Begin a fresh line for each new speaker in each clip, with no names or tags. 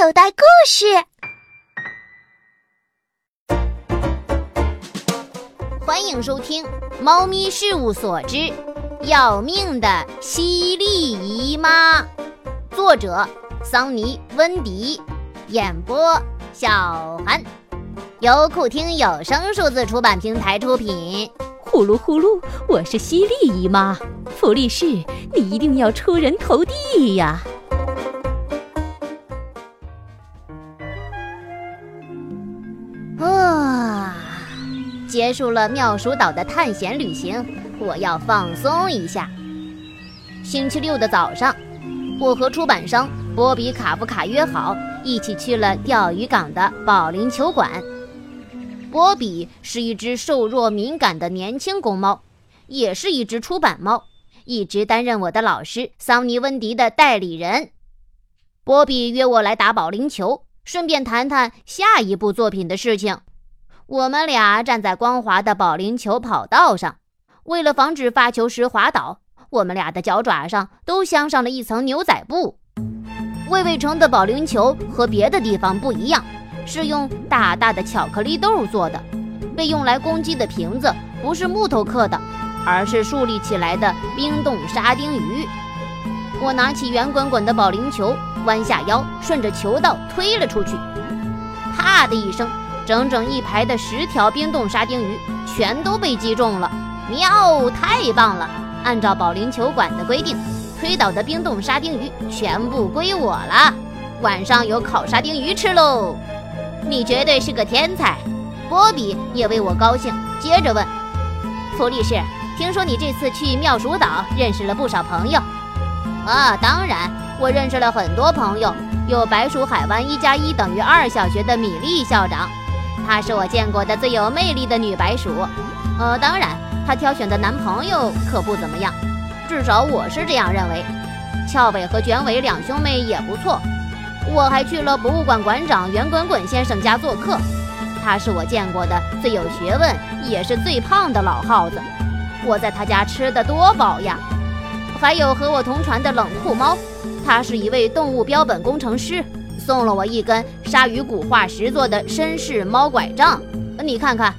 口袋故事。
欢迎收听《猫咪事务所之要命的犀利姨妈》，作者桑尼·温迪，演播小韩，由酷听有声数字出版平台出品。
呼噜呼噜，我是犀利姨妈，福利是你一定要出人头地呀！
结束了妙鼠岛的探险旅行，我要放松一下。星期六的早上，我和出版商波比·卡夫卡约好，一起去了钓鱼港的保龄球馆。波比是一只瘦弱敏感的年轻公猫，也是一只出版猫，一直担任我的老师桑尼·温迪的代理人。波比约我来打保龄球。顺便谈谈下一部作品的事情。我们俩站在光滑的保龄球跑道上，为了防止发球时滑倒，我们俩的脚爪上都镶上了一层牛仔布。魏魏城的保龄球和别的地方不一样，是用大大的巧克力豆做的。被用来攻击的瓶子不是木头刻的，而是竖立起来的冰冻沙丁鱼。我拿起圆滚滚的保龄球。弯下腰，顺着球道推了出去，啪的一声，整整一排的十条冰冻沙丁鱼全都被击中了。喵，太棒了！按照保龄球馆的规定，推倒的冰冻沙丁鱼全部归我了。晚上有烤沙丁鱼吃喽！你绝对是个天才。波比也为我高兴，接着问：“弗利士，听说你这次去妙鼠岛认识了不少朋友？”啊，当然。我认识了很多朋友，有白鼠海湾一加一等于二小学的米莉校长，她是我见过的最有魅力的女白鼠。呃，当然，她挑选的男朋友可不怎么样，至少我是这样认为。翘尾和卷尾两兄妹也不错。我还去了博物馆馆长圆滚滚先生家做客，他是我见过的最有学问也是最胖的老耗子。我在他家吃的多饱呀。还有和我同船的冷酷猫。他是一位动物标本工程师，送了我一根鲨鱼骨化石做的绅士猫拐杖。你看看，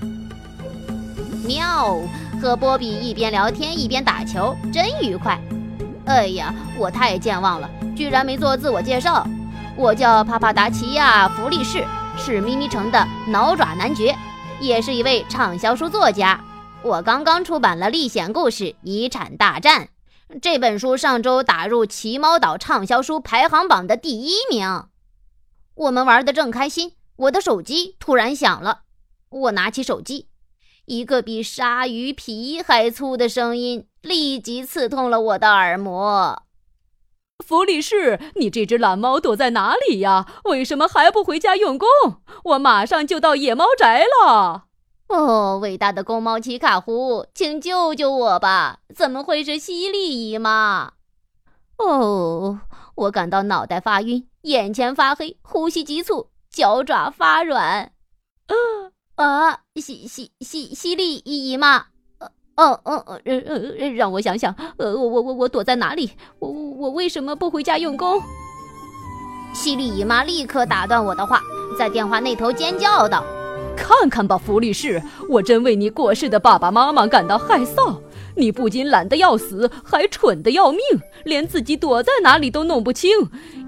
喵！和波比一边聊天一边打球，真愉快。哎呀，我太健忘了，居然没做自我介绍。我叫帕帕达奇亚·弗利士，是咪咪城的挠爪男爵，也是一位畅销书作家。我刚刚出版了历险故事《遗产大战》。这本书上周打入奇猫岛畅销书排行榜的第一名。我们玩的正开心，我的手机突然响了。我拿起手机，一个比鲨鱼皮还粗的声音立即刺痛了我的耳膜。
弗里士，你这只懒猫躲在哪里呀？为什么还不回家用功？我马上就到野猫宅了。
哦，伟大的公猫奇卡胡，请救救我吧！怎么会是犀利姨妈？哦，我感到脑袋发晕，眼前发黑，呼吸急促，脚爪发软。啊！犀犀犀犀利姨妈！哦哦哦，呃呃，让我想想，呃，我我我我躲在哪里？我我我为什么不回家用功？犀利姨妈立刻打断我的话，在电话那头尖叫道。
看看吧，弗利士，我真为你过世的爸爸妈妈感到害臊。你不仅懒得要死，还蠢得要命，连自己躲在哪里都弄不清。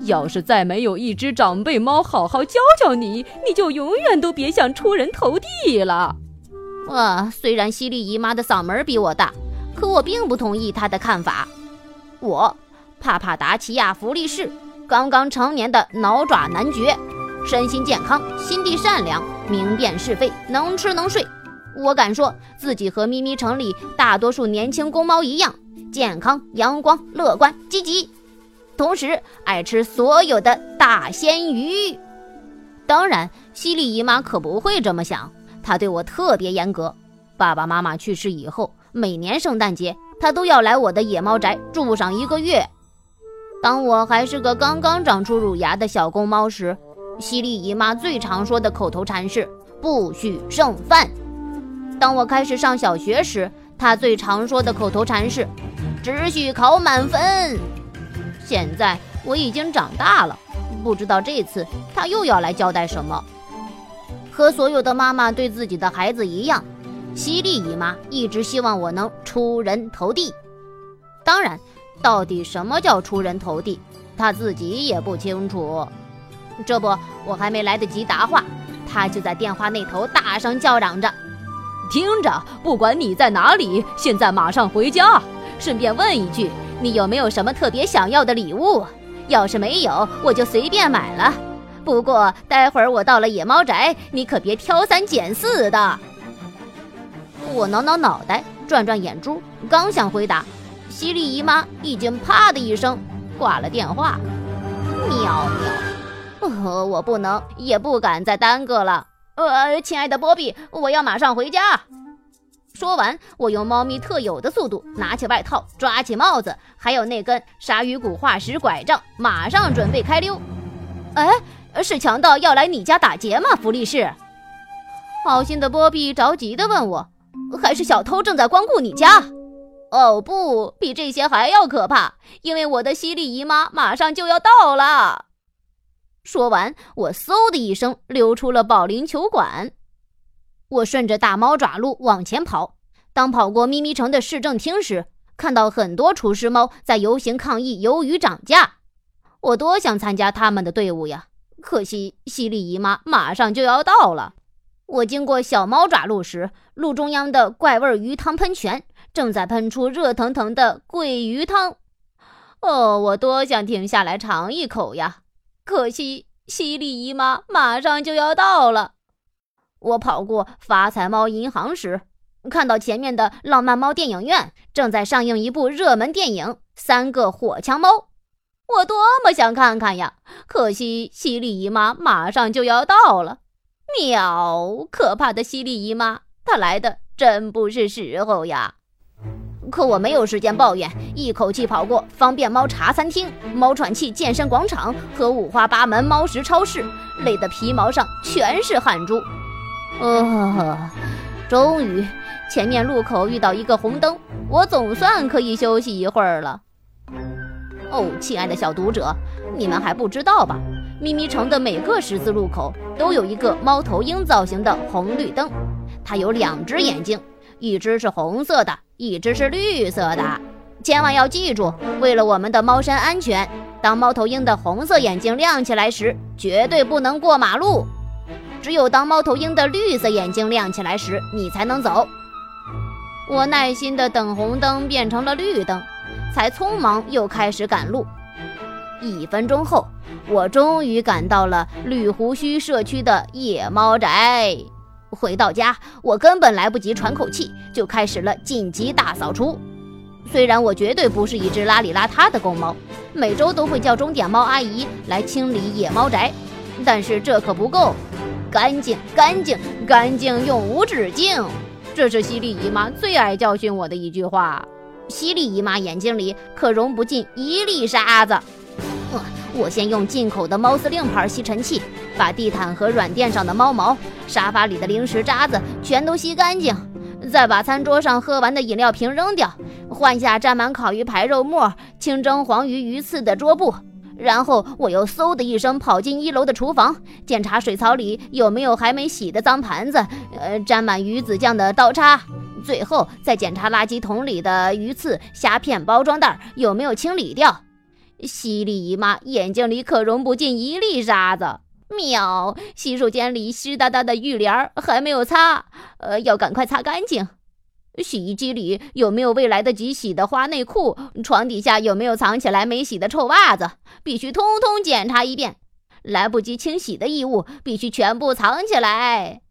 要是再没有一只长辈猫好好教教你，你就永远都别想出人头地了。
啊，虽然犀利姨妈的嗓门比我大，可我并不同意她的看法。我，帕帕达奇亚·弗利士，刚刚成年的挠爪男爵。身心健康，心地善良，明辨是非，能吃能睡。我敢说自己和咪咪城里大多数年轻公猫一样，健康、阳光、乐观、积极，同时爱吃所有的大鲜鱼。当然，犀利姨妈可不会这么想，她对我特别严格。爸爸妈妈去世以后，每年圣诞节她都要来我的野猫宅住上一个月。当我还是个刚刚长出乳牙的小公猫时，犀利姨妈最常说的口头禅是“不许剩饭”。当我开始上小学时，他最常说的口头禅是“只许考满分”。现在我已经长大了，
不知道这次他又要来交代什么。和所有的妈妈对自己的孩子一样，犀利姨妈一直希望我能出人头地。当然，到底什么叫出人头地，她自己也不清楚。这不，我还没来得及答话，她就在电话那头大声叫嚷着：“
听着，不管你在哪里，现在马上回家。顺便问一句，你有没有什么特别想要的礼物？要是没有，我就随便买了。”不过，待会儿我到了野猫宅，你可别挑三拣四的。我挠挠脑袋，转转眼珠，刚想回答，犀利姨妈已经啪的一声挂了电话。喵喵，呃，我不能也不敢再耽搁了。呃，亲爱的波比，我要马上回家。说完，我用猫咪特有的速度拿起外套，抓起帽子，还有那根鲨鱼骨化石拐杖，马上准备开溜。哎。是强盗要来你家打劫吗，弗利士？好心的波比着急地问我，还是小偷正在光顾你家？哦，不，比这些还要可怕，因为我的犀利姨妈马上就要到了。说完，我嗖的一声溜出了保龄球馆。我顺着大猫爪路往前跑，当跑过咪咪城的市政厅时，看到很多厨师猫在游行抗议鱿鱼涨价。我多想参加他们的队伍呀！可惜，犀利姨妈马上就要到了。我经过小猫爪路时，路中央的怪味鱼汤喷泉正在喷出热腾腾的桂鱼汤。哦，我多想停下来尝一口呀！可惜，犀利姨妈马上就要到了。我跑过发财猫银行时，看到前面的浪漫猫电影院正在上映一部热门电影《三个火枪猫》。我多么想看看呀！可惜犀利姨妈马上就要到了。喵！可怕的犀利姨妈，她来的真不是时候呀！可我没有时间抱怨，一口气跑过方便猫茶餐厅、猫喘气健身广场和五花八门猫食超市，累得皮毛上全是汗珠。啊！终于，前面路口遇到一个红灯，我总算可以休息一会儿了。哦，亲爱的小读者，你们还不知道吧？咪咪城的每个十字路口都有一个猫头鹰造型的红绿灯，它有两只眼睛，一只是红色的，一只是绿色的。千万要记住，为了我们的猫身安全，当猫头鹰的红色眼睛亮起来时，绝对不能过马路；只有当猫头鹰的绿色眼睛亮起来时，你才能走。我耐心地等红灯变成了绿灯。才匆忙又开始赶路。一分钟后，我终于赶到了绿胡须社区的野猫宅。回到家，我根本来不及喘口气，就开始了紧急大扫除。虽然我绝对不是一只邋里邋遢的公猫，每周都会叫钟点猫阿姨来清理野猫宅，但是这可不够。干净，干净，干净永无止境。这是犀利姨妈最爱教训我的一句话。犀利姨妈眼睛里可容不进一粒沙子。我我先用进口的猫司令牌吸尘器，把地毯和软垫上的猫毛、沙发里的零食渣子全都吸干净，再把餐桌上喝完的饮料瓶扔掉，换下沾满烤鱼排肉末、清蒸黄鱼鱼刺的桌布。然后我又嗖的一声跑进一楼的厨房，检查水槽里有没有还没洗的脏盘子，呃，沾满鱼子酱的刀叉。最后再检查垃圾桶里的鱼刺、虾片包装袋有没有清理掉。犀利姨妈眼睛里可容不进一粒沙子。喵！洗手间里湿哒哒的浴帘还没有擦，呃，要赶快擦干净。洗衣机里有没有未来得及洗的花内裤？床底下有没有藏起来没洗的臭袜子？必须通通检查一遍。来不及清洗的衣物必须全部藏起来。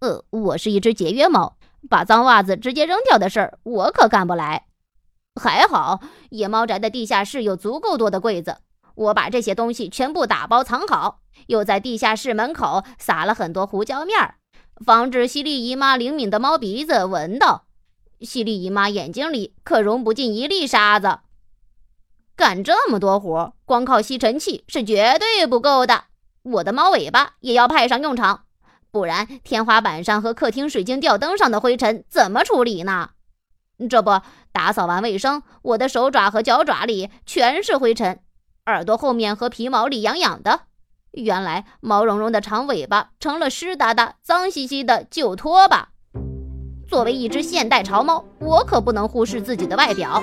呃，我是一只节约猫。把脏袜子直接扔掉的事儿，我可干不来。还好野猫宅的地下室有足够多的柜子，我把这些东西全部打包藏好，又在地下室门口撒了很多胡椒面儿，防止犀利姨妈灵敏的猫鼻子闻到。犀利姨妈眼睛里可容不进一粒沙子。干这么多活，光靠吸尘器是绝对不够的，我的猫尾巴也要派上用场。不然，天花板上和客厅水晶吊灯上的灰尘怎么处理呢？这不，打扫完卫生，我的手爪和脚爪里全是灰尘，耳朵后面和皮毛里痒痒的，原来毛茸茸的长尾巴成了湿哒哒、脏兮兮的旧拖把。作为一只现代潮猫，我可不能忽视自己的外表。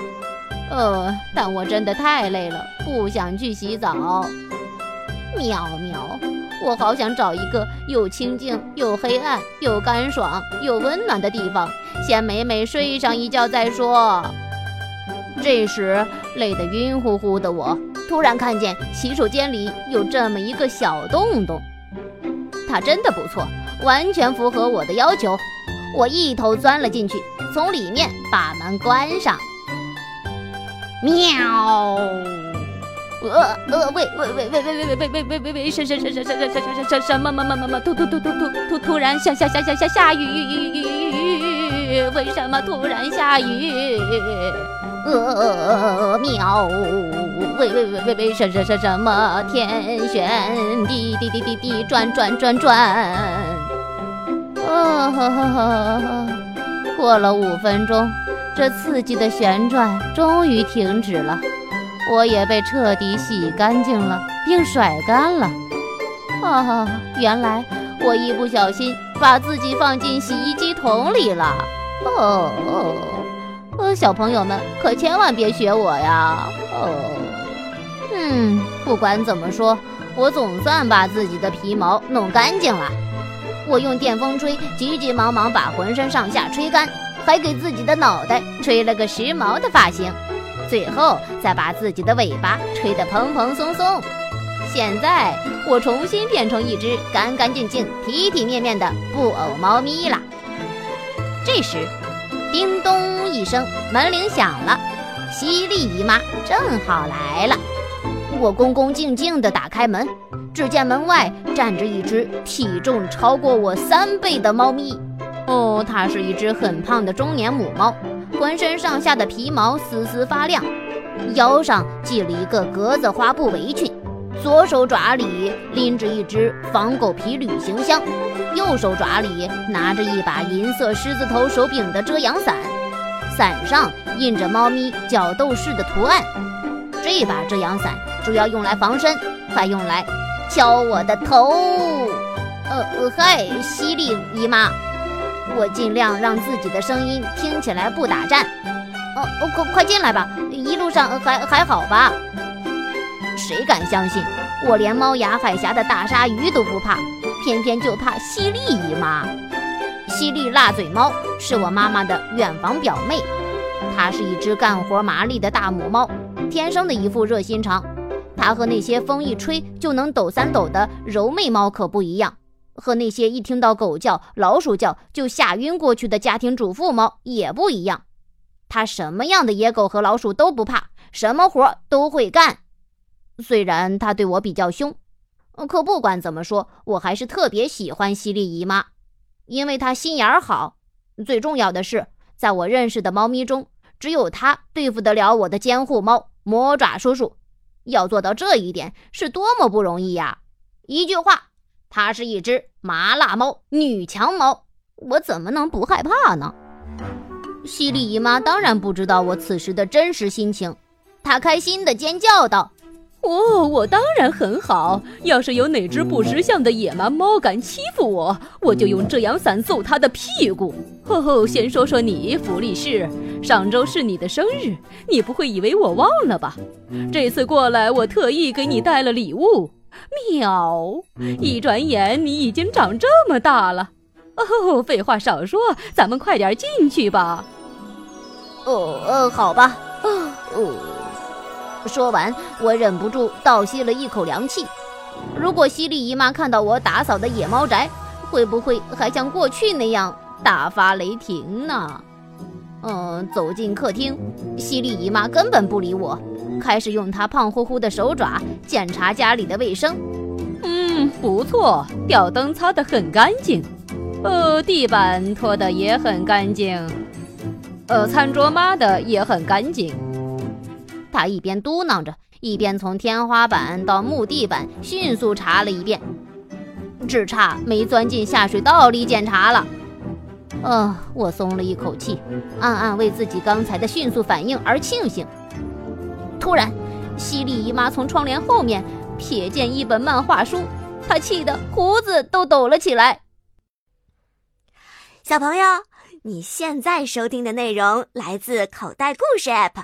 呃，但我真的太累了，不想去洗澡。喵喵，我好想找一个又清静又黑暗又干爽又温暖的地方，先美美睡上一觉再说。这时，累得晕乎乎的我，突然看见洗手间里有这么一个小洞洞，它真的不错，完全符合我的要求。我一头钻了进去，从里面把门关上。喵！呃呃，喂喂喂喂喂喂喂喂喂喂喂喂，什什什什什什什什什什么么么么么突突突突突突突然下下下下下下雨雨雨雨雨，为什么突然下雨？呃喵！喂喂喂喂喂，什什什什么天旋地地地地地转转转转。啊！过了五分钟，这刺激的旋转终于停止了，我也被彻底洗干净了，并甩干了。啊！原来我一不小心把自己放进洗衣机桶里了。哦哦，小朋友们可千万别学我呀！哦，嗯，不管怎么说，我总算把自己的皮毛弄干净了。我用电风吹急急忙忙把浑身上下吹干，还给自己的脑袋吹了个时髦的发型，最后再把自己的尾巴吹得蓬蓬松松。现在我重新变成一只干干净净、体体面面的布偶猫咪了。这时，叮咚一声，门铃响了，犀利姨妈正好来了。我恭恭敬敬地打开门。只见门外站着一只体重超过我三倍的猫咪，哦，它是一只很胖的中年母猫，浑身上下的皮毛丝丝发亮，腰上系了一个格子花布围裙，左手爪里拎着一只防狗皮旅行箱，右手爪里拿着一把银色狮子头手柄的遮阳伞，伞上印着猫咪角斗士的图案。这把遮阳伞主要用来防身，还用来。敲我的头，呃呃，嗨，犀利姨妈，我尽量让自己的声音听起来不打颤。哦哦，快快进来吧，一路上还还好吧？谁敢相信我连猫牙海峡的大鲨鱼都不怕，偏偏就怕犀利姨妈？犀利辣嘴猫是我妈妈的远房表妹，它是一只干活麻利的大母猫，天生的一副热心肠。它和那些风一吹就能抖三抖的柔媚猫可不一样，和那些一听到狗叫、老鼠叫就吓晕过去的家庭主妇猫也不一样。它什么样的野狗和老鼠都不怕，什么活都会干。虽然它对我比较凶，可不管怎么说，我还是特别喜欢犀利姨妈，因为她心眼儿好。最重要的是，在我认识的猫咪中，只有它对付得了我的监护猫魔爪叔叔。要做到这一点是多么不容易呀！一句话，它是一只麻辣猫、女强猫，我怎么能不害怕呢？犀利姨妈当然不知道我此时的真实心情，她开心的尖叫道。
哦，我当然很好。要是有哪只不识相的野蛮猫敢欺负我，我就用遮阳伞揍它的屁股。吼吼，先说说你，弗利士，上周是你的生日，你不会以为我忘了吧？这次过来，我特意给你带了礼物。喵！一转眼你已经长这么大了。哦，废话少说，咱们快点进去吧。
哦，呃，好吧。哦哦。说完，我忍不住倒吸了一口凉气。如果犀利姨妈看到我打扫的野猫宅，会不会还像过去那样大发雷霆呢？嗯，走进客厅，犀利姨妈根本不理我，开始用她胖乎乎的手爪检查家里的卫生。
嗯，不错，吊灯擦得很干净，呃，地板拖得也很干净，呃，餐桌抹的也很干净。
他一边嘟囔着，一边从天花板到木地板迅速查了一遍，只差没钻进下水道里检查了。呃，我松了一口气，暗暗为自己刚才的迅速反应而庆幸。突然，犀利姨妈从窗帘后面瞥见一本漫画书她气得胡子都抖了起来。
小朋友，你现在收听的内容来自口袋故事 App。